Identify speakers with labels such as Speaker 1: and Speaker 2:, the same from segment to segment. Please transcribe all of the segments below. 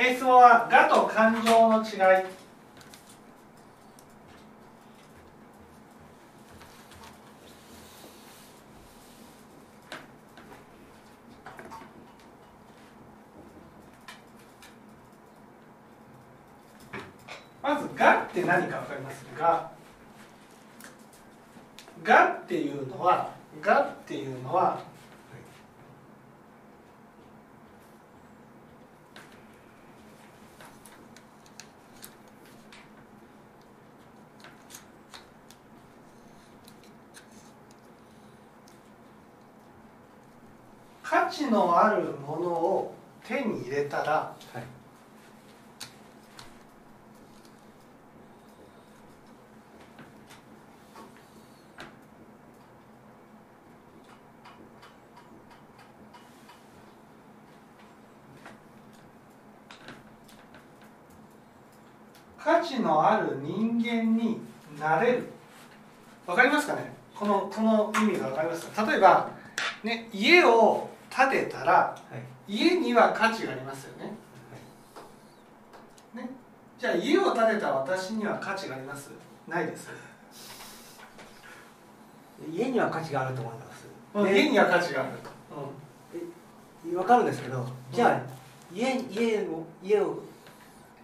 Speaker 1: えー質問は「我と感情の違い」まず「我」って何か分かりますが「我」っていうのは「我」っていうのは価値のあるものを手に入れたら
Speaker 2: はい。
Speaker 1: 価値のある人間になれる。わかりますかね？このこの意味がわかりますか？例えば、ね、家を建てたら
Speaker 2: はい。
Speaker 1: 家には価値がありますよね。ね。じゃあ家を建てた私には価値があります？ないです。
Speaker 2: 家には価値があると思います。
Speaker 1: うん
Speaker 2: で
Speaker 1: 家には価値があると、
Speaker 2: わかるんですけどじゃあ家家を家を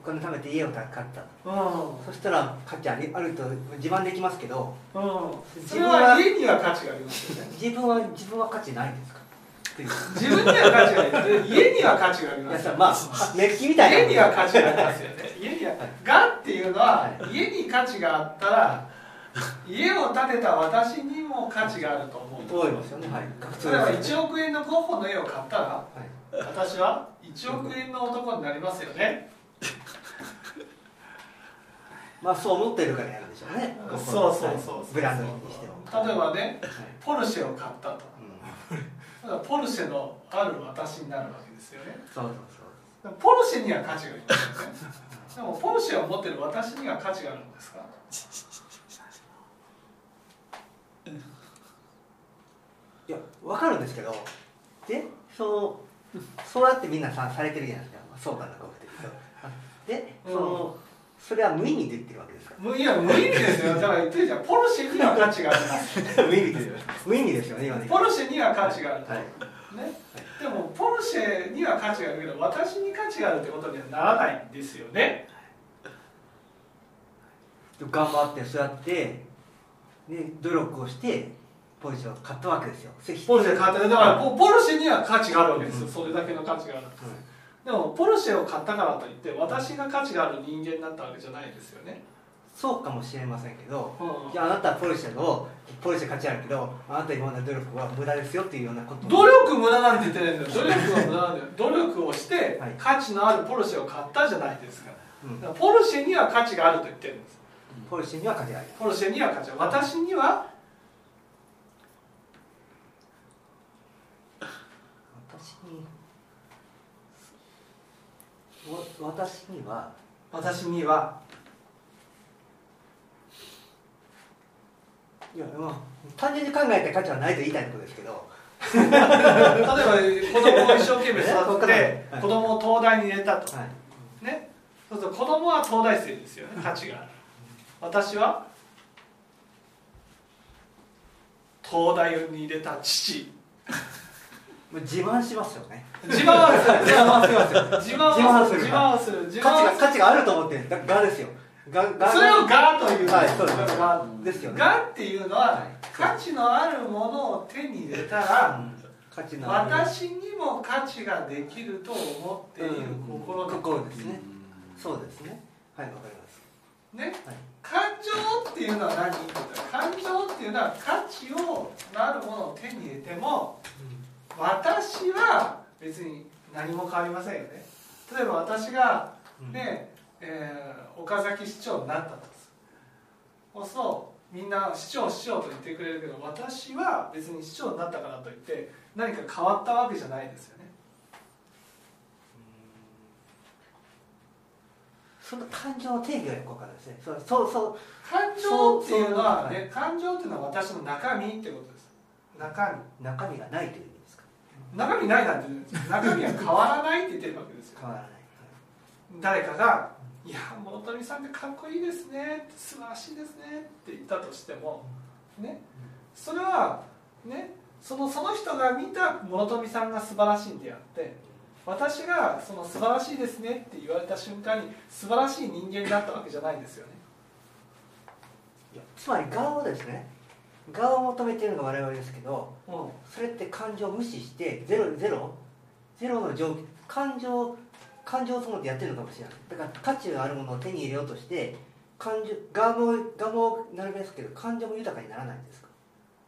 Speaker 2: お金貯めて家を買った。
Speaker 1: うん。
Speaker 2: そしたら価値ありあると自慢できますけど
Speaker 1: うん。うん、それは家には価値がありますよね。
Speaker 2: 自分は自分は価値ないんですか？っていう
Speaker 1: 自分には価値がある家には価値があり
Speaker 2: い
Speaker 1: ますよ
Speaker 2: まあメッキみたいな。
Speaker 1: 家には価値がありますよね。家には「が」っていうのは
Speaker 2: は
Speaker 1: 家に価値があったら家を建てた私にも価値があると思う
Speaker 2: 思いますよね。はい。
Speaker 1: 例えば
Speaker 2: ですよね
Speaker 1: 1億円のゴッホの絵を買ったら
Speaker 2: はい。
Speaker 1: 私は1億円の男になりますよね。
Speaker 2: まあそう思ってるからやるんでしょうね。
Speaker 1: そうそうそう。
Speaker 2: ブランドにしても。
Speaker 1: 例えばね
Speaker 2: はい。
Speaker 1: ポルシェを買ったと。
Speaker 2: うん
Speaker 1: だからポルシェのある私になるわけですよね。
Speaker 2: そうそう
Speaker 1: だからポルシェには価値がありますよね。でもポルシェを持ってる私には価値があるんですか？
Speaker 2: いや分かるんですけどでそうそうやってみんなさされてるじゃないですか、まあ、そうかなこうって。でその、それは無意味で言ってるわけですか
Speaker 1: いや無意味ですよ。だから言ってるじゃんポルシェには価値があります。
Speaker 2: 無意味ですよ無意味ですよね今ね。
Speaker 1: ポルシェには価値があると、
Speaker 2: はい。
Speaker 1: ね、でもポルシェには価値があるけど私に価値があるってことにはならないんですよね。
Speaker 2: 頑張ってそうやってで努力をしてポジションを買ったわけですよ。
Speaker 1: ポルシェ買った。だから
Speaker 2: はい
Speaker 1: ポポルシェには価値があるわけですよ、
Speaker 2: うん。
Speaker 1: それだけの価値があるでもポルシェを買ったからといって私が価値がある人間になったわけじゃないですよね、
Speaker 2: そうかもしれませんけど
Speaker 1: うん。
Speaker 2: じゃああなたはポルシェのポルシェ価値あるけどあなた今までの努力は無駄ですよっていうようなこと。
Speaker 1: 努力無駄なんて言ってないんだよ。努力は無駄なんだよ。努力をして
Speaker 2: はい。
Speaker 1: 価値のあるポルシェを買ったじゃないですか。
Speaker 2: うん。
Speaker 1: ポルシェには価値があると言ってるんです。
Speaker 2: ポルシェには価値がある。
Speaker 1: ポルシェには価値が私には
Speaker 2: 私にわ私には
Speaker 1: 私にはい
Speaker 2: やまあ単純に考えて価値はないと言いたいことですけど。
Speaker 1: 例えば子供を一生懸命育てて
Speaker 2: はい。
Speaker 1: 子供を東大に入れたと。
Speaker 2: はい。
Speaker 1: ね。そうすると子供は東大生ですよね価値が。ある私は東大に入れた父
Speaker 2: 自慢しますよね。
Speaker 1: 自慢はする
Speaker 2: 自慢はしますよ
Speaker 1: 自慢はする自
Speaker 2: 自慢
Speaker 1: する。自
Speaker 2: 価値が
Speaker 1: 慢はする。
Speaker 2: 価値があると思ってるががですよ。がが
Speaker 1: それを「が」という。
Speaker 2: はいそうです。
Speaker 1: が
Speaker 2: ですよね。
Speaker 1: がっていうのは
Speaker 2: はい
Speaker 1: 価値のあるものを手に入れた
Speaker 2: う
Speaker 1: ら
Speaker 2: ん。価値のある。
Speaker 1: 私にも価値ができると思っている心で
Speaker 2: 心ですね。そうですね。はいわかります。
Speaker 1: ね。
Speaker 2: はい。
Speaker 1: 感情っていうのは何？感情っていうのは価値をあるものを手に入れても私は別に何も変わりませんよね。例えば私が
Speaker 2: うん。
Speaker 1: ね、えー岡崎市長になったとそうする。とみんな市長市長と言ってくれるけど私は別に市長になったからといって何か変わったわけじゃないですよね。
Speaker 2: その感情の定義がよくわかるんですね。そうそうそう。
Speaker 1: 感情っていうのはね感情っていうのは私の中身ってことです。中身。
Speaker 2: 中身がないという
Speaker 1: 中身ないなんて言うんですよ中身は変わらないって言ってるわけですよ。
Speaker 2: 変わらない。
Speaker 1: 誰かが「いや諸富さんってかっこいいですね。素晴らしいですね」って言ったとしてもね。それはね。そのその人が見た諸富さんが素晴らしいんであって私がその素晴らしいですねって言われた瞬間に素晴らしい人間だったわけじゃないんですよね。
Speaker 2: いやつまり側をですね側を求めているのが我々ですけど
Speaker 1: うん。
Speaker 2: それって感情を無視してゼロゼロゼロの状感情感情を思ってやってるのかもしれない。だから価値のあるものを手に入れようとして感情側も側もなるべくですけど感情も豊かにならないんですか？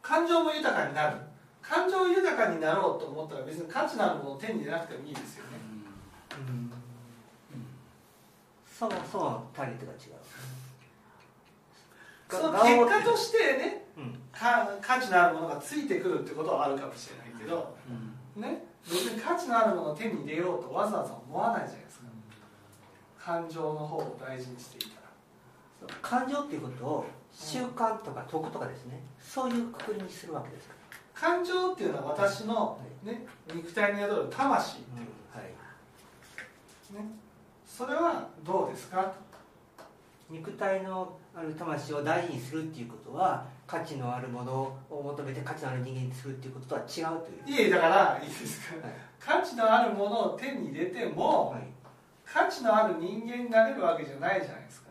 Speaker 1: 感情も豊かになる。感情豊かになろうと思ったら別に価値のあるものを手に入れなくてもいいですよね。
Speaker 2: うん。そもそもターゲットが違う。
Speaker 1: その結果としてね価値のあるものがついてくるってことはあるかもしれないけどね？別に価値のあるものを手に入れようとわざわざ思わないじゃないですか。感情の方を大事にしていたら。
Speaker 2: 感情っていうことを習慣とか徳とかですね。そういうくくりにするわけですか
Speaker 1: 感情っていうのは私の、ね、肉体に宿る魂、
Speaker 2: はい。
Speaker 1: ね、それはどうですか？
Speaker 2: 肉体のある魂を大事にするっていうことは価値のあるものを求めて価値のある人間にするっていうこととは違うという。
Speaker 1: いえだからいいですか？
Speaker 2: はい。
Speaker 1: 価値のあるものを手に入れても、
Speaker 2: はい
Speaker 1: 価値のある人間になれるわけじゃないじゃないですか。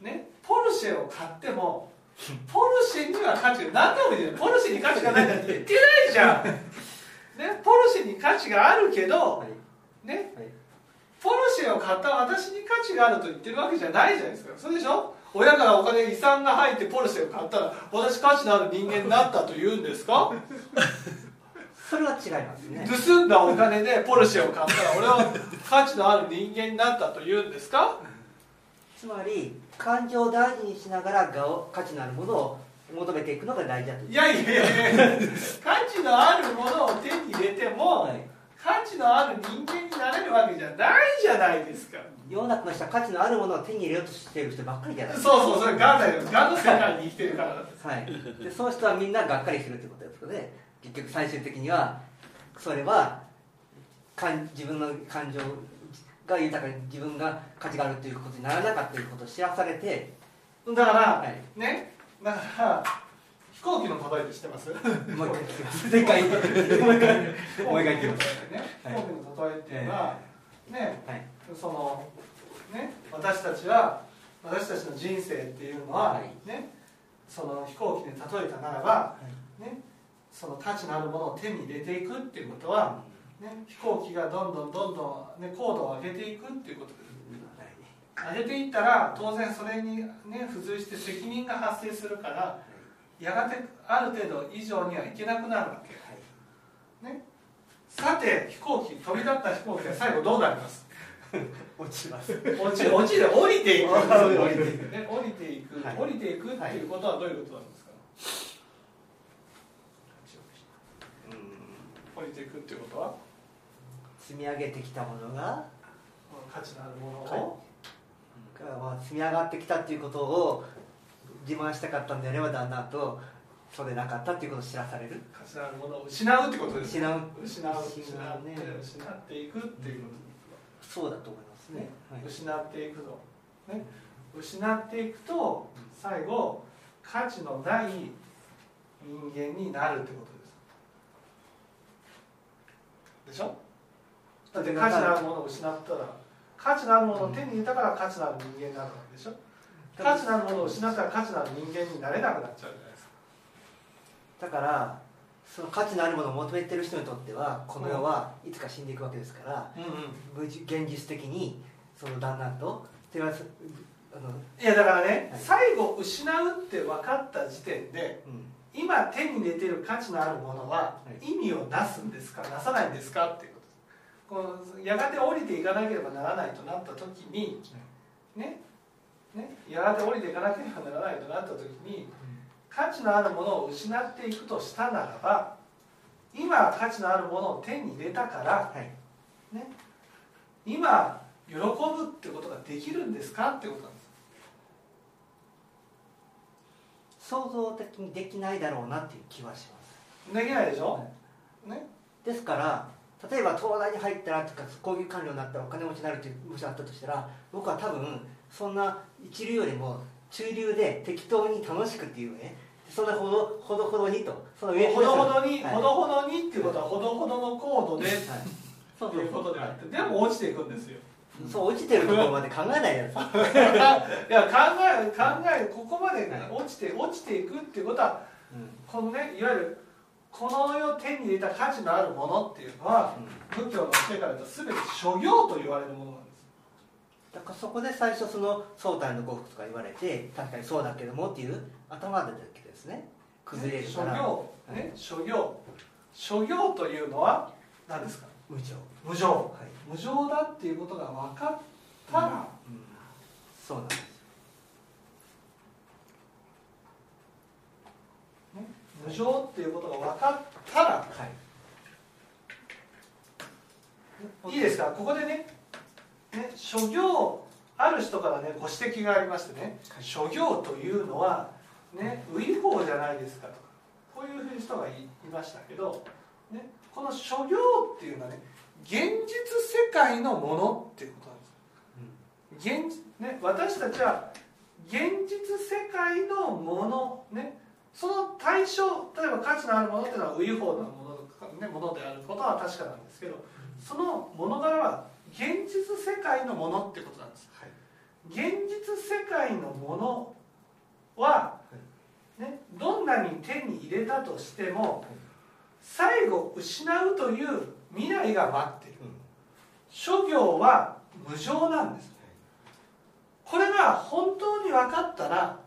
Speaker 1: ね？ポルシェを買ってもポルシェには価値が何でも言うポルシェに価値がないなんて言ってないじゃん、ね、ポルシェに価値があるけど
Speaker 2: はい。
Speaker 1: ね？
Speaker 2: はい
Speaker 1: ポルシェを買った私に価値があると言ってるわけじゃないじゃないですか。そうでしょ？親からお金遺産が入ってポルシェを買ったら私価値のある人間になったと言うんですか？
Speaker 2: それは違いますね。
Speaker 1: 盗んだお金でポルシェを買ったら俺は価値のある人間になったと言うんですか？
Speaker 2: つまり感情を大事にしながら価値のあるものを求めていくのが大事だと。い
Speaker 1: やいやいやいや価値のあるものを手に入れても、
Speaker 2: はい
Speaker 1: 価値のある人間になれるわけじゃないじゃないですか。
Speaker 2: 世の中の人は価値のあるものを手に入れようとしている人ばっかりじゃない。
Speaker 1: そう
Speaker 2: ですか
Speaker 1: そうそれガンだよガンの世界に生きてるから。なんです
Speaker 2: はい、でその人はみんながっかりするということですので結局最終的にはそれはかん自分の感情が豊かに自分が価値があるということにならなかったということを知らされて、
Speaker 1: だから、
Speaker 2: はい、
Speaker 1: ね。だから飛行機の例えって知ってます？
Speaker 2: もう一回聞きますでっかいもう一回聞きます。
Speaker 1: ね飛
Speaker 2: はい。
Speaker 1: 行機の例えっていうのは、ね
Speaker 2: はい。
Speaker 1: そのね私たちは私たちの人生っていうのは、
Speaker 2: はい。
Speaker 1: ねその飛行機で例えたならば、ねその価値のあるものを手に入れていくっていうことは、ね、飛行機がどんどんどんどん、ね、高度を上げていくっていうことです上げていったら当然それに、ね、付随して責任が発生するからやがてある程度以上にはいけなくなるわけ。さて飛行機飛び立った飛行機は最後どうなります？
Speaker 2: 落ちます。
Speaker 1: 落ち落ちで降りていく。
Speaker 2: 降りてい。
Speaker 1: ね降りていく、
Speaker 2: はい。
Speaker 1: 降りていくっていうことはどういうことなんですか、降りていくっていうことは？
Speaker 2: 積み上げてきたものが
Speaker 1: 価値のあるものを、
Speaker 2: がまあ積み上がってきたっていうことを自慢したかったんであればだんだんとそうでなかったっていうことを知らされる。
Speaker 1: 価値のあるものを失うってことです
Speaker 2: 失う。
Speaker 1: 失う失
Speaker 2: うね。
Speaker 1: 失っていくっていうこ
Speaker 2: そうだと思いますね。
Speaker 1: と、
Speaker 2: はい。
Speaker 1: 失っていくの、ね、失っていくと最後価値のない人間になるってことです。でしょ？だって価値のあるものを失ったら価値のあるものを手に入れたから価値のある人間になるわけでしょ？価値のあるものを失ったら価値のある人間になれなくなっちゃうじゃないですか。
Speaker 2: だからその価値のあるものを求めてる人にとってはこの世はいつか死んでいくわけですから、
Speaker 1: うんうん。
Speaker 2: 現実的にそのだんだんと
Speaker 1: いやだからね、
Speaker 2: はい。
Speaker 1: 最後失うって分かった時点で
Speaker 2: うん。
Speaker 1: 今手に入れてる価値のあるものは
Speaker 2: はい。
Speaker 1: 意味をなすんですかなさないんですかっていうことです。このやがて降りていかなければならないとなった時にねねやがて降りていかなければならないとなった時に価値のあるものを失っていくとしたならば今価値のあるものを手に入れたから
Speaker 2: はい。
Speaker 1: ね今喜ぶってことができるんですかってことなんです。
Speaker 2: 想像的にできないだろうなっていう気はします。
Speaker 1: できないでしょ、ね。
Speaker 2: ですから例えば東大に入ったらとか工業官僚になったらお金持ちになるっていうもしあったとしたら僕は多分そんな一流よりも中流で適当に楽しくっていうね。そんなほどほどほどにと。その
Speaker 1: ほどほどに、
Speaker 2: はい。
Speaker 1: ほどほどにっていうことはほどほどの高度で
Speaker 2: はいそ
Speaker 1: とい。うことであってでも落ちていくんですよ。
Speaker 2: そう落ちてるところまで考えないやつ。
Speaker 1: いや考え考えここまで
Speaker 2: はい
Speaker 1: 落ちて落ちていくっていうことは
Speaker 2: うん
Speaker 1: このねいわゆるこの世手に入れた価値のあるものっていうのは仏教の教えから言うと全て諸行と言われるもの
Speaker 2: だからそこで最初その相対の呉服とか言われて確かにそうだけどもっていう頭が出てですね。崩れる
Speaker 1: 諸
Speaker 2: から。
Speaker 1: 行。ね諸行。諸行というのは何ですか？
Speaker 2: 無常。
Speaker 1: 無常。
Speaker 2: はい。
Speaker 1: 無常だっていうことが分かったら、
Speaker 2: うん。そうなんです。
Speaker 1: ね無常っていうことが分かったら
Speaker 2: はい。
Speaker 1: いいですか？ここでねね諸行ある人からねご指摘がありましてね諸行というのはね右法じゃないですかとかこういうふうに人がいいましたけど、ね、この諸行っていうのはね現実世界のものっていうことなんです。現実、ね、私たちは現実世界のもの、ね、その対象例えば価値のあるものっていうのは右法のもの,、ね、ものであることは確かなんですけどその物柄は現実世界のものってことなんです。
Speaker 2: はい。
Speaker 1: 現実世界のものは、ね、どんなに手に入れたとしても最後失うという未来が待っている諸行は無常なんです。これが本当に分かったら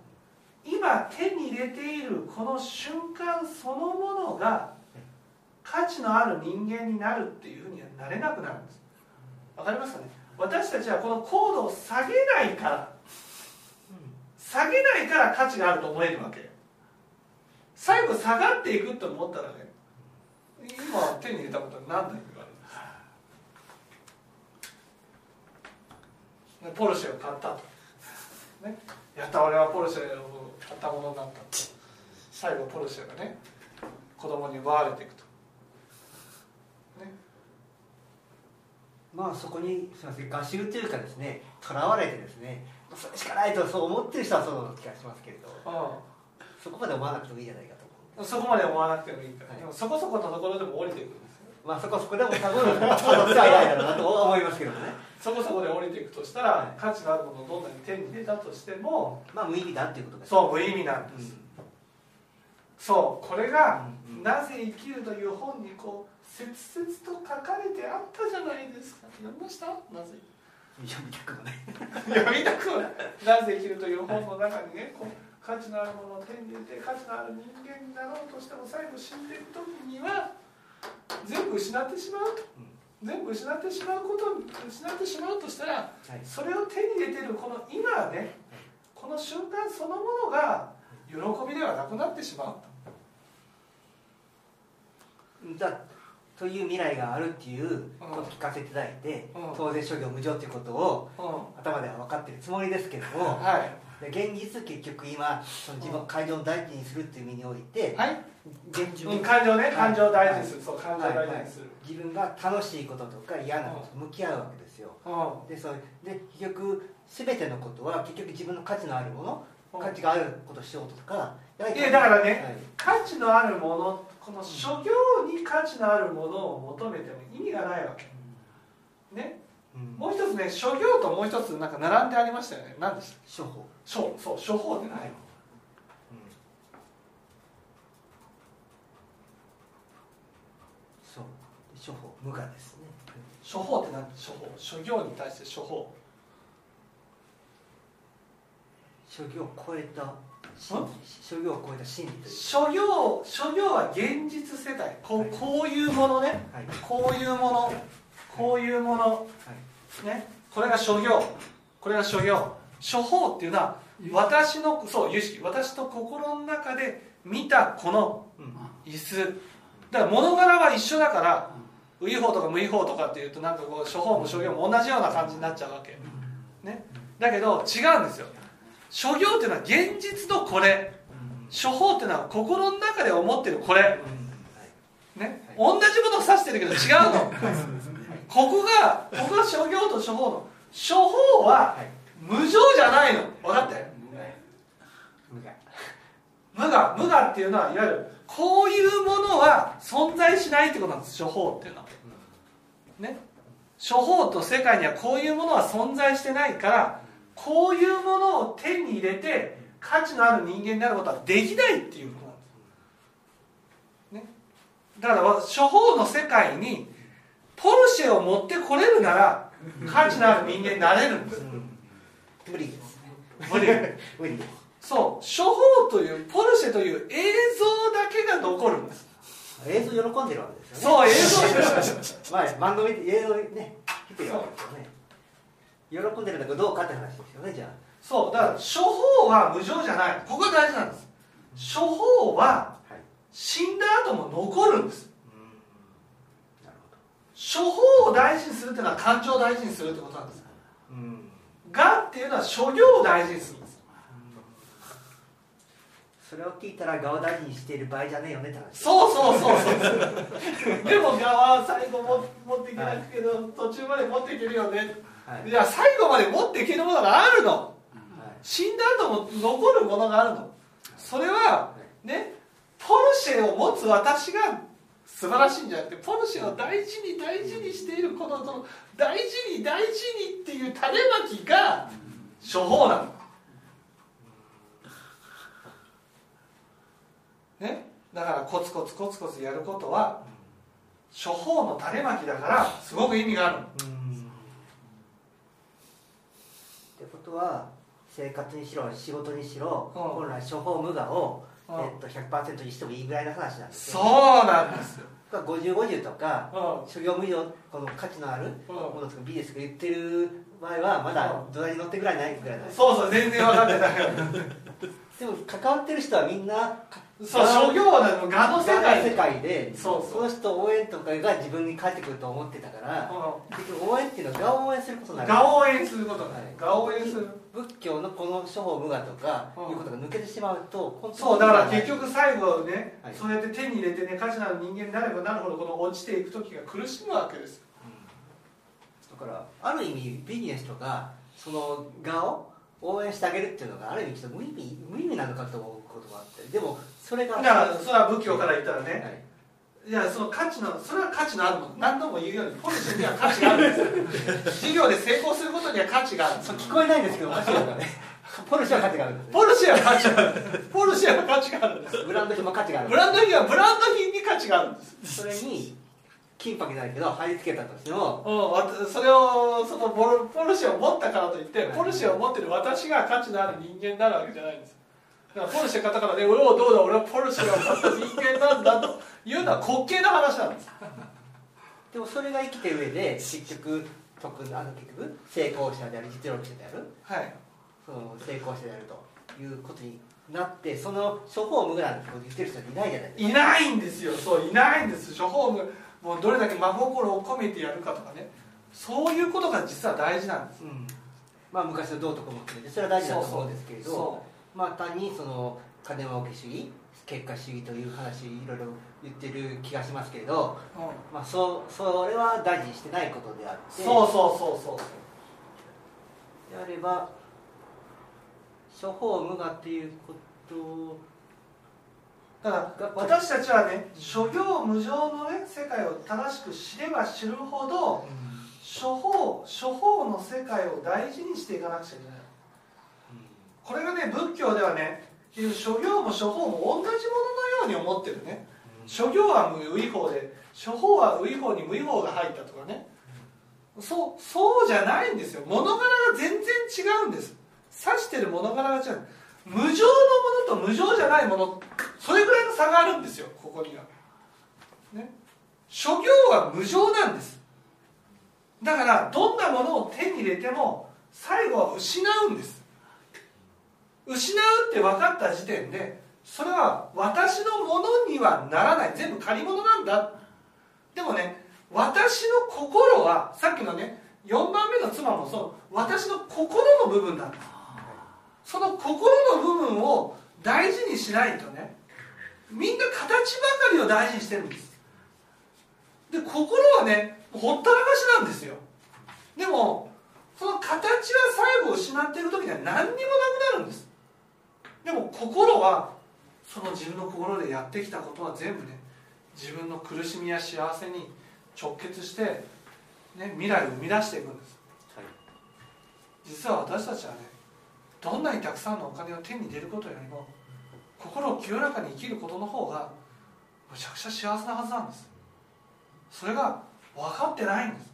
Speaker 1: 今手に入れているこの瞬間そのものが価値のある人間になるっていうふうにはなれなくなるんですわかりますかね？私たちはこの高度を下げないから。下げないから価値があると思えるわけ。最後下がっていくと思ったらね今手に入れたことは何だ言われるんです。ポルシェを買ったと、ね、やった俺はポルシェを買ったものになった最後ポルシェがね子供に奪われていくと。
Speaker 2: まあそこにすみません合衆というかですねとらわれてですねそれしかないとそう思ってる人はそうな気がしますけれどそこまで思わなくてもいいじゃないかと
Speaker 1: そこまで思わなくてもいいから、
Speaker 2: はい。
Speaker 1: でもそこそこのところでも降りていくんですよ
Speaker 2: まあそこそこでも多分そうはないだろうなと思いますけどもね。
Speaker 1: そこそこで降りていくとしたら、
Speaker 2: はい
Speaker 1: 価値のあるものをどんなに手に入れたとしても
Speaker 2: まあ無意味だっていうことです
Speaker 1: そう無意味なんです、そうこれが、
Speaker 2: うん。うん。
Speaker 1: なぜ生きる」という本にこう切々と書かれてゃないですか？読みました？なぜ？
Speaker 2: 読みたくもない。
Speaker 1: 読みたくはない。なぜ生きる」という本の中にねこう価値のあるものを手に入れて価値のある人間になろうとしても最後死んでいく時には全部失ってしまう？と全部失ってしまうこと失ってしまうとしたら
Speaker 2: はい。
Speaker 1: それを手に入れてるこの今ねこの瞬間そのものが喜びではなくなってしまう
Speaker 2: だという未来があるっていうことを聞かせていただいて、
Speaker 1: うん。
Speaker 2: 当然諸行無常っていうことを
Speaker 1: と、
Speaker 2: 頭では分かってるつもりですけど
Speaker 1: うん、
Speaker 2: も
Speaker 1: はい。
Speaker 2: で現実結局今その自分を感情を大事にするっていう意味において
Speaker 1: はい、
Speaker 2: 現実
Speaker 1: うん、感情ね。
Speaker 2: はい。
Speaker 1: 感情を大事にする、そう感情を大事にする、
Speaker 2: 自分が楽しいこととか嫌なことと向き合うわけですよ。
Speaker 1: う
Speaker 2: でそうで結局全てのことは結局自分の価値のあるもの
Speaker 1: ん。
Speaker 2: 価値があることをしようとか
Speaker 1: いやだからね
Speaker 2: はい。
Speaker 1: 価値のあるものこの諸行に価値のあるものを求めても意味がないわけ。ね？
Speaker 2: うん。
Speaker 1: もう一つね諸行ともう一つなんか並んでありましたよね。何でした？
Speaker 2: 処方
Speaker 1: 諸。そう諸法ってない。
Speaker 2: そう。処方無我ですね。
Speaker 1: 諸法って何？諸法。諸行に対して諸法。
Speaker 2: 諸行を超えた諸行を超えた真理とい。う
Speaker 1: 諸行諸行は現実世界。こうこういうものね。
Speaker 2: はい。
Speaker 1: こういうもの。こういうもの。
Speaker 2: はい。
Speaker 1: ね。これが諸行これが諸行諸法っていうのは私のそう有識私と心の中で見たこの
Speaker 2: うん。
Speaker 1: 椅子。だから物柄は一緒だからウイ法とか無イ法とかっていうとなんかこう諸法も諸行も同じような感じになっちゃうわけ。ね。だけど違うんですよ諸行っていうのは現実のこれ。諸法っていうのは心の中で思ってるこれ。ね、
Speaker 2: は
Speaker 1: 同じことを指してるけど違うの。ここがここが諸行と処方の。処方は
Speaker 2: はい。
Speaker 1: 無常じゃないの。分かって？
Speaker 2: 無
Speaker 1: 我無我っていうのはいわゆるこういうものは存在しないってことなんです。処方っていうのは。ね。処方と世界にはこういうものは存在してないからこういうものを手に入れて価値のある人間になることはできないっていうことなんです、ね、だから処方の世界にポルシェを持ってこれるなら価値のある人間になれるんです。
Speaker 2: 無理です
Speaker 1: 無理。
Speaker 2: 無理
Speaker 1: そう。処方というポルシェという映像だけが残るんです。
Speaker 2: 映像喜んでるわけですよね。
Speaker 1: そう映像
Speaker 2: まあ番組で映像でね見てるわけですよね喜んでるんだけどどうかって話ですよねじゃあ。
Speaker 1: そうだから処方は無常じゃない。ここが大事なんです。処方は
Speaker 2: はい。
Speaker 1: 死んだ後も残るんです。
Speaker 2: うん。なるほど。
Speaker 1: 処方を大事にするっていうのは感情を大事にするってことなんです。
Speaker 2: うん。
Speaker 1: がっていうのは諸行を大事にするんです。
Speaker 2: それを聞いたら顔大事にしている場合じゃねえよねって話。
Speaker 1: そうそうそうそう。でも側は最後も持っていけなくけど途中まで持っていけるよね
Speaker 2: はい。
Speaker 1: いや最後まで持っていけるものがあるの。
Speaker 2: はい
Speaker 1: 死んだ後も残るものがあるの。それはねポルシェを持つ私が素晴らしいんじゃなくてポルシェを大事に大事にしているこのその大事に大事にっていう種まきが処方なの。ね？だからコツコツコツコツやることは処方の種まきだからすごく意味があるの
Speaker 2: うんってことは生活にしろ仕事にしろ、
Speaker 1: うん。
Speaker 2: 本来処方無我を、
Speaker 1: うん。
Speaker 2: えっと、100%にしてもいいぐらいの話なんです
Speaker 1: そ
Speaker 2: よ
Speaker 1: うなんですよ、
Speaker 2: 5050とか
Speaker 1: うん。
Speaker 2: 諸行無常この価値のある
Speaker 1: うん。
Speaker 2: ものとか美ですとか言ってる場合はまだ
Speaker 1: うん。
Speaker 2: 土台に乗ってぐらいないぐらいない。
Speaker 1: そうそう全然分かってない
Speaker 2: でも関わってる人はみんな
Speaker 1: そう諸行はねもう我の世界。
Speaker 2: 世界で
Speaker 1: そうそう。
Speaker 2: の人応援とかが自分に返ってくると思ってたから結局応援っていうのは我を応援することになる。
Speaker 1: 我を応援することね。
Speaker 2: はい。
Speaker 1: 我を応援する。
Speaker 2: 仏教のこの処方無我とか
Speaker 1: うん。
Speaker 2: いうことが抜けてしまうと
Speaker 1: そうだから結局最後ね、
Speaker 2: はい。
Speaker 1: そうやって手に入れてね価値のある人間になればなるほどこの落ちていく時が苦しむわけです
Speaker 2: だからある意味ビジネスとかその我を応援してあげるっていうのがある意味ちょっと無意味無意味なのかと思うことがあってでもそれが
Speaker 1: だからそれは仏教から言ったらね、
Speaker 2: はい。
Speaker 1: いやその価値のそれは価値のあるもの。何度も言うようにポリシーには価値があるんですよ。事業で成功することには価値がある。
Speaker 2: そう聞こえないんですけど 面白いからね。ポルシェは価値があるんですね。
Speaker 1: ポルシェは価値がある。ポルシェは価値があるんです。
Speaker 2: ブランド品も価値がある
Speaker 1: ブランド品はブランド品に価値があるんです。
Speaker 2: それに金箔じゃないけど貼り付けたとしても
Speaker 1: うんそれをそのポルシェを持ったからといって
Speaker 2: はい。
Speaker 1: ポルシェを持ってる私が価値のある人間になるわけじゃないんです。だからポルシェ買ったからね俺をどうだ俺はポルシェを買った人間なんだというのは滑稽な話なんです。
Speaker 2: でもそれが生きてる上で結局特あの結局成功者である実力者である。
Speaker 1: はい。
Speaker 2: その成功者であるということになってその処方無我なんてこと言ってる人はいないじゃないですか。
Speaker 1: いないんですよ。そういないんです。処方ももうどれだけ真心を込めてやるかとかね。そういうことが実は大事なんです。
Speaker 2: うん。まあ昔の道徳も含めてそれは大事だと思うんですけれど
Speaker 1: そ
Speaker 2: まあ単にその金儲け主義結果主義という話いろいろ言ってる気がしますけれど、
Speaker 1: う、うん。
Speaker 2: まあ、そうそれは大事にしてないことであって
Speaker 1: そうそうそうそう
Speaker 2: であれば処方無我っていうこと
Speaker 1: だから私たちはね諸行無常のね世界を正しく知れば知るほど処方処方の世界を大事にしていかなくちゃいけない。これがね仏教ではね諸行も処方も同じもののように思ってるね。諸行は無違法で処方は無違法に無違法が入ったとかね。そうそうじゃないんですよ。物柄が全然違うんです。指してる物柄が違う。無常のものと無常じゃないものそれぐらいの差があるんですよここには。ね。諸行は無常なんです。だからどんなものを手に入れても最後は失うんです。失うって分かった時点でそれは私のものにはならない。全部借り物なんだ。でもね私の心はさっきのね4番目の妻もその私の心の部分なんですその心の部分を大事にしないとねみんな形ばかりを大事にしてるんです。で心はねほったらかしなんですよ。でもその形は最後失っている時には何にもなくなるんです。でも心はその自分の心でやってきたことは全部ね自分の苦しみや幸せに直結して、ね、未来を生み出していくんです、はい、実は私たちはねどんなにたくさんのお金を手に入れることよりも心を清らかに生きることの方がむちゃくちゃ幸せなはずなんです。それが分かってないんです。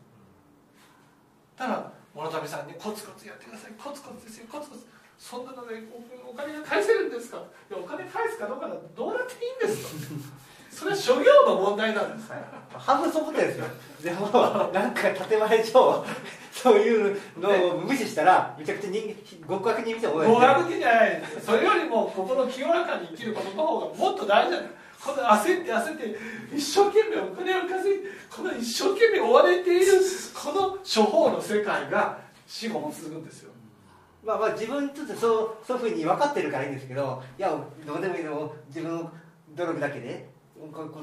Speaker 1: だから諸富さんにコツコツやってください。コツコツですよ。コツコツ。そんなのでお金が返せるんですか？いやお金返すかどうかどうだっていいんですそれは諸行の問題なんです、はい、
Speaker 2: 半分そうことですよ。でもなんか建前上 そういうのを無視したらめちゃくちゃ人間極悪人みたいな
Speaker 1: 極悪人じゃない。それよりも心清らかに生きることの方がもっと大事なんですこの焦って焦って一生懸命お金を稼いでこの一生懸命追われているこの処方の世界が死後も続くんですよ。
Speaker 2: まあまあ自分ちょっとそうそういうふうに分かってるからいいんですけどいやどうでもいいの自分の努力だけでこ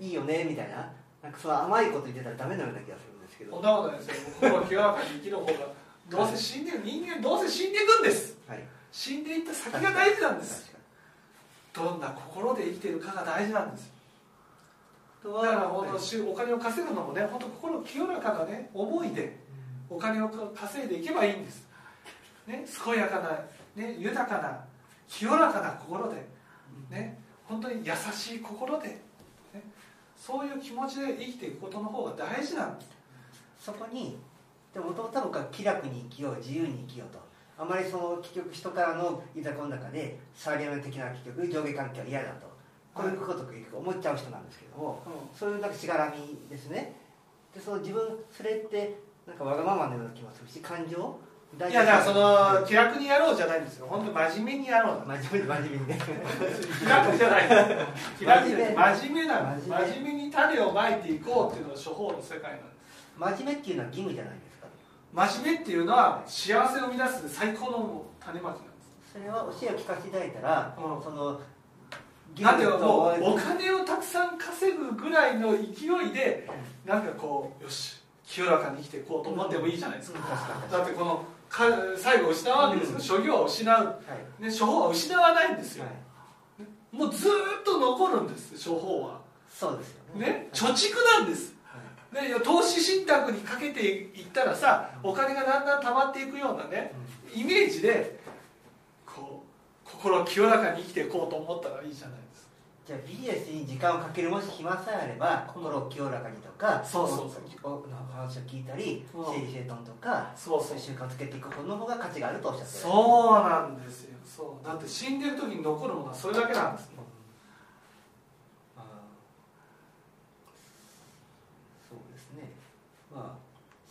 Speaker 2: いいよねみたいななんかそう甘いこと言ってたらダメなような気がするんですけど
Speaker 1: そんなことないですよ心清らかに生きる方がどうせ死んでる人間どうせ死んでいくんです、はい、死んでいった先が大事なんですどんな心で生きてるかが大事なんですだから本当お金を稼ぐのもね本当心清らかなね思いでお金を稼いでいけばいいんです、ね、健やかな、ね、豊かな清らかな心で、ね、本当に優しい心で、ね、そういう気持ちで生きていくことの方が大事なんです
Speaker 2: そこにでもともと僕は気楽に生きよう自由に生きようと。あまりその結局人からのいざこの中でサリアム的な結局上下関係は嫌だと。こういうこと結局思っちゃう人なんですけども、うん、そういうなんかしがらみですね。でその自分それってなんかわがままのような気もするし感情
Speaker 1: いやだからその気楽にやろうじゃないんですよ。本当真面目にやろう。
Speaker 2: 真面目真面目にね。
Speaker 1: 気楽じゃない気楽真面目。な真面目。に種をまいていこうっていうのが処方の世界なん
Speaker 2: です。真面目っていうのは義務じゃないです
Speaker 1: 真面目っていうのは幸せを生み出す最高の種まきなんです。
Speaker 2: それは教えを聞かせていただいたら、うん、その
Speaker 1: なんでもうお金をたくさん稼ぐぐらいの勢いでなんかこうよし清らかに生きていこうと思ってもいいじゃないですか、うん、だってこのか最後失うわけですよ、うん、諸行は失う、はい、ね、処方は失わないんですよ、はい、もうずっと残るんです処方は。
Speaker 2: そうですよ
Speaker 1: ね。ね貯蓄なんです。で投資信託にかけていったらさお金がだんだん溜まっていくようなねイメージでこう心清らかに生きていこうと思ったらいいじゃない
Speaker 2: じゃあビジネスに時間をかけるもし暇さえあれば心を清らかにとか、
Speaker 1: そうそうそう。
Speaker 2: 話を聞いたり整理整頓とかそうそう。習慣をつけていくことの方が価値があるとおっしゃって
Speaker 1: そうなんですよ。そう。だって死んでる時に残るものはそれだけなんです。もん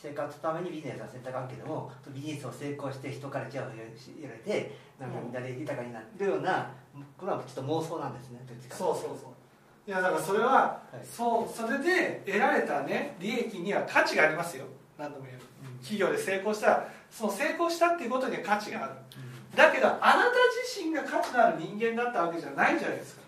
Speaker 2: 生活のためにビジネスは選択あるけどもビジネスを成功して人からチヤホヤられてなんかみんなで豊かになるようなこれはちょっと妄想なんですね
Speaker 1: そうそうそう。いやだからそれは、はい、そうそれで得られたね利益には価値がありますよ。何度も言う、うん、企業で成功したらその成功したっていうことには価値がある、うん、だけどあなた自身が価値のある人間だったわけじゃないじゃないですか。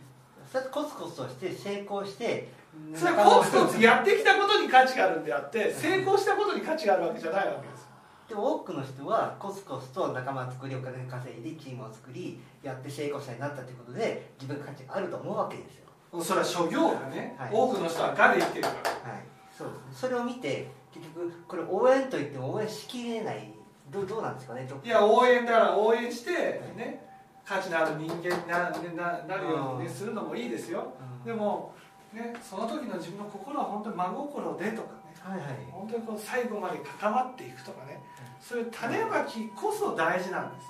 Speaker 2: コツコツとして成功して
Speaker 1: それはコツコツやってきたことに価値があるんであって成功したことに価値があるわけじゃないわけです
Speaker 2: でも多くの人はコツコツと仲間作りお金稼いでチームを作りやって成功者になったということで自分が価値があると思うわけですよ。
Speaker 1: それは諸行がね、はい、多くの人はがで生きてるから。
Speaker 2: はい。そう。ですそれを見て結局これ応援といっても応援しきれないどどうなんですかね
Speaker 1: いや応援だから応援してね、価値のある人間になななるように、ね、するのもいいですよ、うん、でもね、その時の自分の心は本当に真心でとかね、はいはい、本当にこう最後まで関わっていくとかね、そういう種まきこそ大事なんです。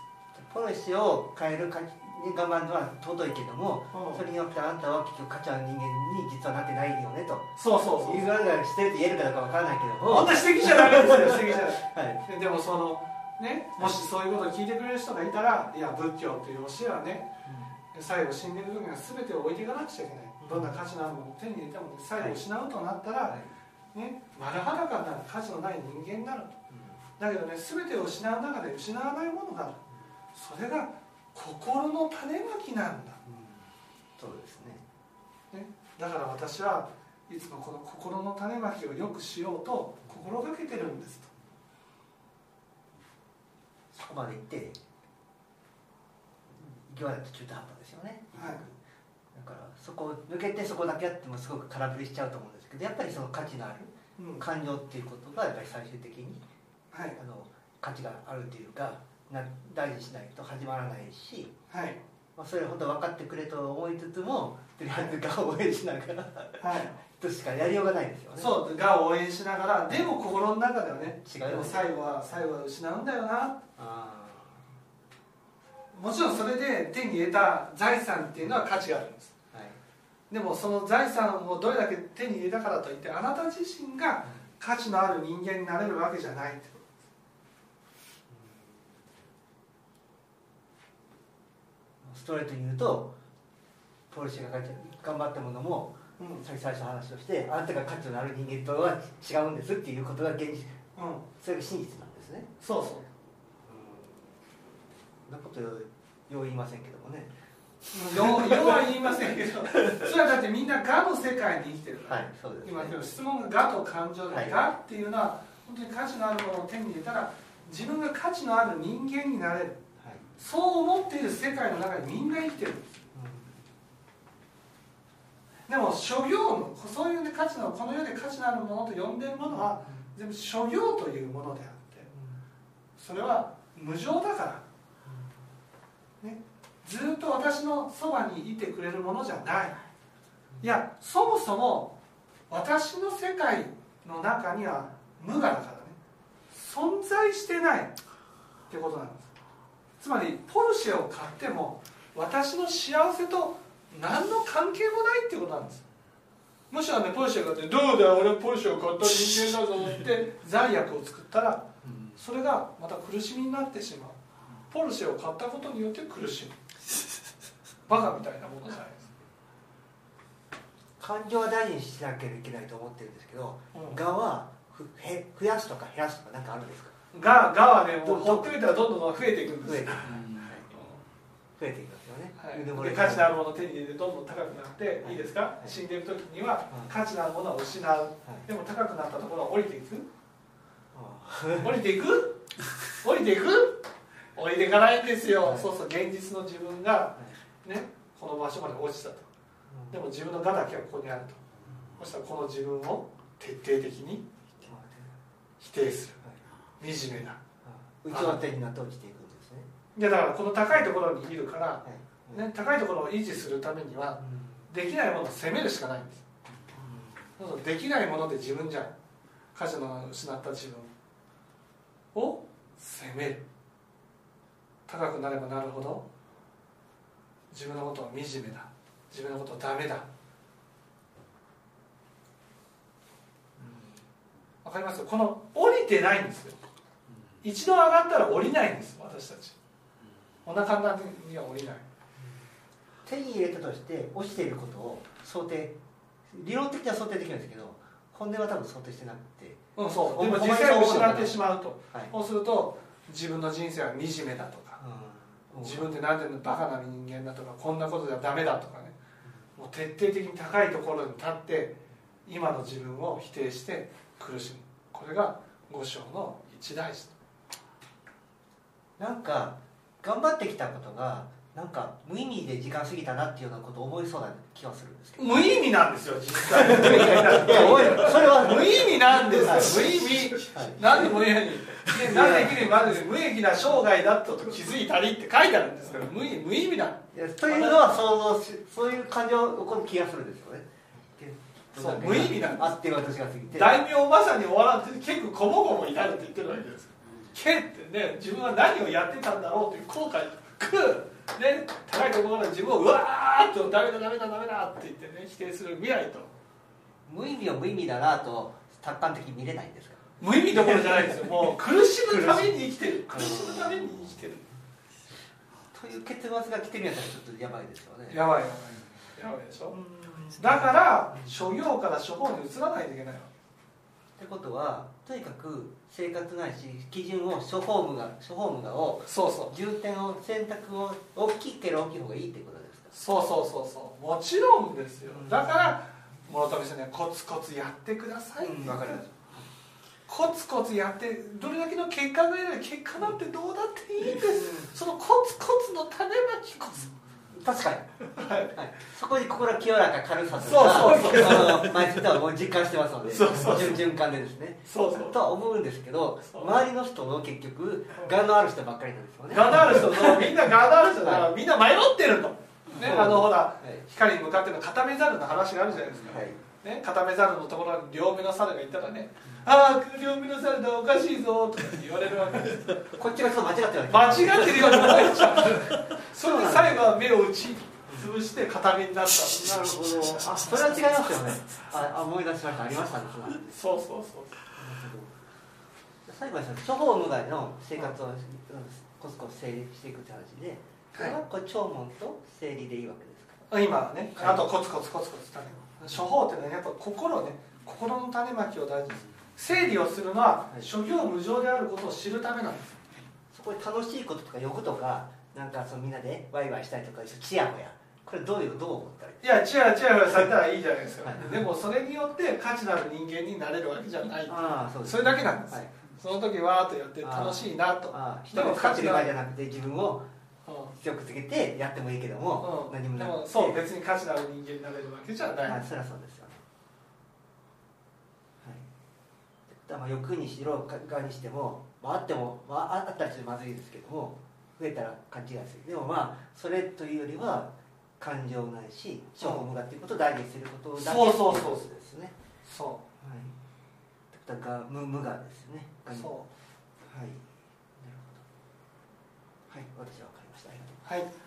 Speaker 2: ポリシーを変えるか我慢のは尊いけども、うん、それによってあんたは結局価値ある人間に実はなってないよねと。
Speaker 1: そうそうそう
Speaker 2: いうがしてると言えるかどうかわからないけど
Speaker 1: も。本当指摘じゃダメですよ指摘じゃない、はい、でもそのねもしそういうことを聞いてくれる人がいたらいや仏教という教えはね、うん、最後死んでる時には全てを置いていかなくちゃいけないどんな価値のあるものを手に入れても最後失うとなったら、ね、丸裸になる価値のない人間になると、だけどね全てを失う中で失わないものがある。それが心の種まきなんだ、
Speaker 2: そうですね。
Speaker 1: ね。だから私はいつもこの心の種まきをよくしようと心がけてるんですと。
Speaker 2: そこまで行って行き渡って中途半端ですよね、
Speaker 1: はい。
Speaker 2: だからそこを抜けてそこだけやってもすごく空振りしちゃうと思うんですけどやっぱりその価値のある
Speaker 1: うん。
Speaker 2: 感情っていうことがやっぱり最終的に
Speaker 1: はい。
Speaker 2: あの価値があるというかな大事にしないと始まらないし、
Speaker 1: はい。
Speaker 2: まあ、それ本当分かってくれと思いつつもとりあえずが応援しながら
Speaker 1: はい。
Speaker 2: としかやりようがないですよね。
Speaker 1: そうが応援しながらでも心の中ではね
Speaker 2: 違う
Speaker 1: でも最後は最後は失うんだよな。
Speaker 2: あ
Speaker 1: もちろんそれで手に入れた財産っていうのは価値があるんですでもその財産をどれだけ手に入れたからといってあなた自身が価値のある人間になれるわけじゃない。ってこ
Speaker 2: ストレートに言うとポルシェが頑張ったものも
Speaker 1: とうん。
Speaker 2: さっき最初話をしてあなたが価値のある人間とは違うんですっていうことが現実。
Speaker 1: うん。
Speaker 2: それが真実なんですね。
Speaker 1: そうそう。
Speaker 2: そん。なことよう言いませんけどもね
Speaker 1: よよは言いませんけどそれはだってみんな我の世界に生きてるから、
Speaker 2: はいそうです、ね、
Speaker 1: 今の質問が我と感情で、
Speaker 2: はい
Speaker 1: 我っていうのは本当に価値のあるものを手に入れたら自分が価値のある人間になれる。
Speaker 2: はい。
Speaker 1: そう思っている世界の中にみんな生きてるんです。でも諸行のそういう、ね、価値のこの世で価値のあるものと呼んでいるものは全部諸行というものであってそれは無常だから、ね、ずっと私のそばにいてくれるものじゃない。いやそもそも私の世界の中には無我だからね。存在してないってことなんです。つまりポルシェを買っても私の幸せと何の関係もないってことなんです。むしろねポルシェを買って「どうだ俺ポルシェを買った人間だぞ」って罪悪を作ったらそれがまた苦しみになってしまう。ポルシェを買ったことによって苦しむバカみたいなものじゃないです
Speaker 2: 感情は大事にしなきゃいけないと思ってるんですけど
Speaker 1: うん。
Speaker 2: 我はふへ増やすとか減らすとか何かあるんですか？
Speaker 1: ががはねもう
Speaker 2: ど
Speaker 1: ほっといたらどんどん増えていくんです。よ
Speaker 2: 増えていく、増えていきますよね、
Speaker 1: はい、
Speaker 2: で
Speaker 1: 価値のあるものを手に入れてどんどん高くなって、
Speaker 2: はい。
Speaker 1: い、いですか、
Speaker 2: はい。
Speaker 1: 死んでいく時には
Speaker 2: うん
Speaker 1: 価値のあるものを失う。
Speaker 2: はい。
Speaker 1: でも高くなったところは降りていく？
Speaker 2: あ
Speaker 1: 降りていく？降りていく？降りていかないんですよ、
Speaker 2: はい。
Speaker 1: そうそう現実の自分がねこの場所まで落ちたと。でも自分の我だけはここにあると。そしたらこの自分を徹底的に否定する。惨めだ。
Speaker 2: 内輪手になって落ちていくんですね、
Speaker 1: いやだからこの高いところにいるから、
Speaker 2: はい。
Speaker 1: ね、高いところを維持するためにはできないものを責めるしかないんです。そうそうできないもので自分じゃん。価値の失った自分を責める。高くなればなるほど自分のことは惨めだ。自分のことはダメだ。わかります？この降りてないんですよ。一度上がったら降りないんです私たち。こんな簡単には降りない。
Speaker 2: 手に入れたとして落ちていることを想定理論的には想定できるんですけど本音は多分想定してなくて、
Speaker 1: うんそう。でも実際失ってしまうと。
Speaker 2: はい。
Speaker 1: そうすると自分の人生は惨めだとか。
Speaker 2: うん
Speaker 1: 自分ってなんでバカな人間だとかこんなことじゃダメだとかね。もう徹底的に高いところに立って今の自分を否定して苦しむ。これが五章の一大事。
Speaker 2: なんか頑張ってきたことがなんか無意味で時間過ぎたなっていうようなことを思いそうな気はするんですけど。
Speaker 1: 無意味なんですよ実際
Speaker 2: それは
Speaker 1: 無意味なんです無意味
Speaker 2: はい
Speaker 1: なんで無意味なぜきにまず無益な生涯だったと気づいたりって書いてあるんですから無意無意味だ
Speaker 2: というのは想像しそういう感情が起こる気がするんですよね
Speaker 1: そう無意味なんです
Speaker 2: あっていう私が過ぎて
Speaker 1: 大名おばさんに終わらんって結構こもごも至るって言ってるわけですけってね自分は何をやってたんだろうという後悔くね高いところから自分をうわーっとダメだダメだダメだって言ってね否定する未来と。
Speaker 2: 無意味を無意味だなと客観的に見れないんですか？
Speaker 1: 無意味どころじゃないですよ。もう苦しむために生きてる。苦しむ。ために生きてる。
Speaker 2: という結末が来てみやったらちょっとやばいですよね。
Speaker 1: やばいやばい。やばいでしょ？だから諸行から諸法に移らないといけないわ
Speaker 2: ってことはとにかく生活ないし基準を諸法務が諸法務がを
Speaker 1: そうそう。
Speaker 2: 重点を選択を大きければ大きい方がいいってことですか？
Speaker 1: そうそうそうそう。もちろんですよ。だから諸富先生コツコツやってください。って
Speaker 2: うんかります
Speaker 1: コツコツやってどれだけの結果が得られる結果なんてどうだっていいんです。そのコツコツの種まきこそ
Speaker 2: 確かに、
Speaker 1: はい。
Speaker 2: はい、そこに心清らか軽さと
Speaker 1: そうそうそう
Speaker 2: あの毎日はもう実感してますので
Speaker 1: そうそう
Speaker 2: 循循環でですね。
Speaker 1: そうそう。
Speaker 2: とは思うんですけど周りの人の結局我のある人ばっかりなんですよね。
Speaker 1: ガのある人そう みんなガのある人だからみんな迷ってると、ね、あのほら
Speaker 2: はい。
Speaker 1: 光に向かっての固めざるの話があるじゃないですか、
Speaker 2: はい
Speaker 1: ね、固めざるのところに両目の猿がいたらね「ああ両目の猿だおかしいぞ」とか言われるわけです
Speaker 2: こっちがちょっと間違ってるわ
Speaker 1: 間違ってるよ。うに思えちゃうそれで最後は目を打ち潰して固めになった
Speaker 2: けなるほど。あそれは違いますよね。ああ思い出しました。ありましたねそ
Speaker 1: うそうそう
Speaker 2: 最後にその処方無害の生活をうんコツコツ整理していくって話でこれはこれ聴聞と整理でいいわけですか？
Speaker 1: 今はね。
Speaker 2: はい
Speaker 1: あとコツコツコツコツ種処方っていうのはやっぱ心ね心の種まきを大事にする。整理をするのは
Speaker 2: はい。
Speaker 1: 諸行無常であることを知るためなんです。
Speaker 2: そこで楽しいこととか欲とかなんかそのみんなでワイワイしたりとかチヤホヤ。これどういうどう思ったらいい？
Speaker 1: いやチヤチヤされたらいいじゃないですか、
Speaker 2: はい。
Speaker 1: でもそれによって価値のある人間になれるわけじゃない。
Speaker 2: ああそうです
Speaker 1: それだけなんです。
Speaker 2: はい、
Speaker 1: その時わーっとやって楽しいなと。
Speaker 2: ああ人が使ってる場合じゃなくて自分を
Speaker 1: う
Speaker 2: 強くつけてやってもいいけども、何もなく。て
Speaker 1: もそう別に価値のある人間になれるわけじゃない、
Speaker 2: はいそりゃそうですよ。ねはい。まあ欲にしろ側にしても、まあ、あっても、まあ、あったりしてまずいですけども増えたら勘違いする。でもまあそれというよりは感情ないし処方無我っていうことを大事にすることだけ
Speaker 1: そうそうそう。
Speaker 2: ですね。
Speaker 1: そ
Speaker 2: はい。だからが無無我ですね。がに
Speaker 1: う。そ
Speaker 2: はい。なるほど。はい私は
Speaker 1: はい。